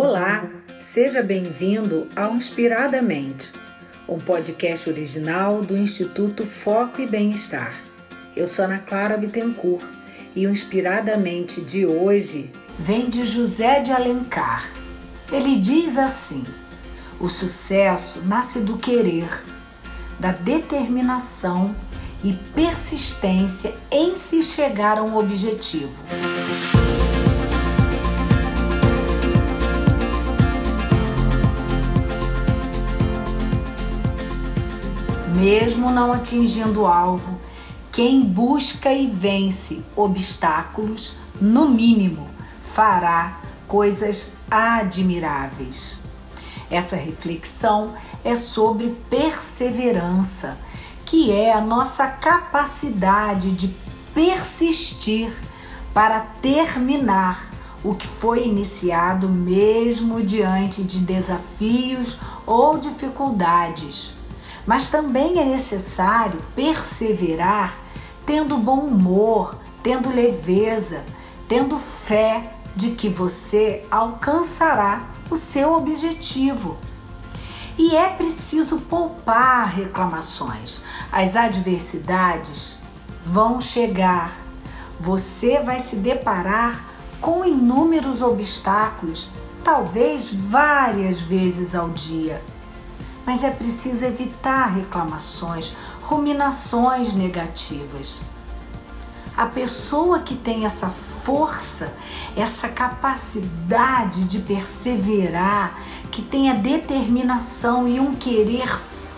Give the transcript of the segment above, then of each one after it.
Olá, seja bem-vindo ao Inspiradamente, um podcast original do Instituto Foco e Bem-Estar. Eu sou Ana Clara Bittencourt e o Inspiradamente de hoje vem de José de Alencar. Ele diz assim: o sucesso nasce do querer, da determinação e persistência em se chegar a um objetivo. Mesmo não atingindo o alvo, quem busca e vence obstáculos, no mínimo, fará coisas admiráveis. Essa reflexão é sobre perseverança que é a nossa capacidade de persistir para terminar o que foi iniciado, mesmo diante de desafios ou dificuldades. Mas também é necessário perseverar tendo bom humor, tendo leveza, tendo fé de que você alcançará o seu objetivo. E é preciso poupar reclamações. As adversidades vão chegar. Você vai se deparar com inúmeros obstáculos, talvez várias vezes ao dia. Mas é preciso evitar reclamações, ruminações negativas. A pessoa que tem essa força, essa capacidade de perseverar, que tem a determinação e um querer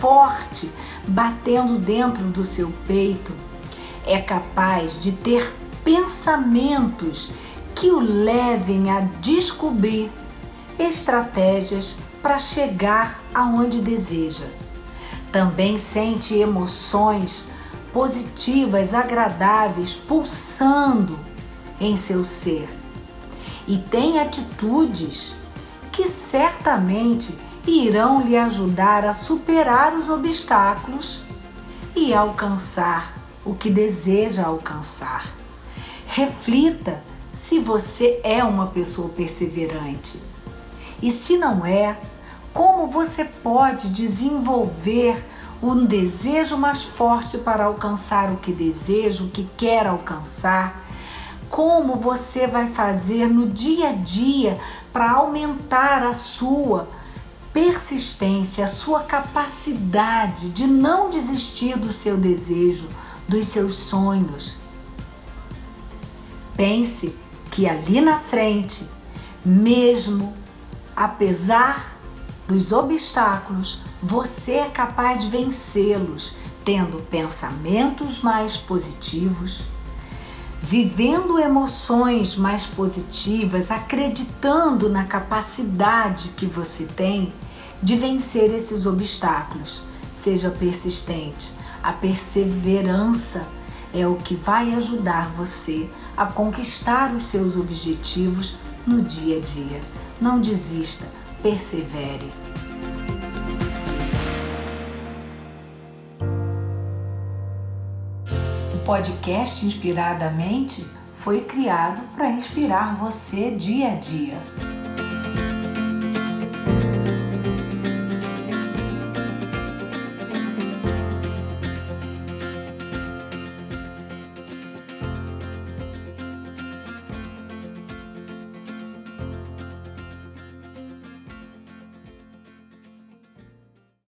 forte batendo dentro do seu peito, é capaz de ter pensamentos que o levem a descobrir estratégias para chegar aonde deseja. Também sente emoções positivas, agradáveis, pulsando em seu ser. E tem atitudes que certamente irão lhe ajudar a superar os obstáculos e alcançar o que deseja alcançar. Reflita se você é uma pessoa perseverante. E se não é, como você pode desenvolver um desejo mais forte para alcançar o que deseja, o que quer alcançar? Como você vai fazer no dia a dia para aumentar a sua persistência, a sua capacidade de não desistir do seu desejo, dos seus sonhos. Pense que ali na frente, mesmo apesar dos obstáculos, você é capaz de vencê-los, tendo pensamentos mais positivos vivendo emoções mais positivas, acreditando na capacidade que você tem de vencer esses obstáculos. Seja persistente. A perseverança é o que vai ajudar você a conquistar os seus objetivos no dia a dia. Não desista, persevere. podcast Inspiradamente foi criado para inspirar você dia a dia.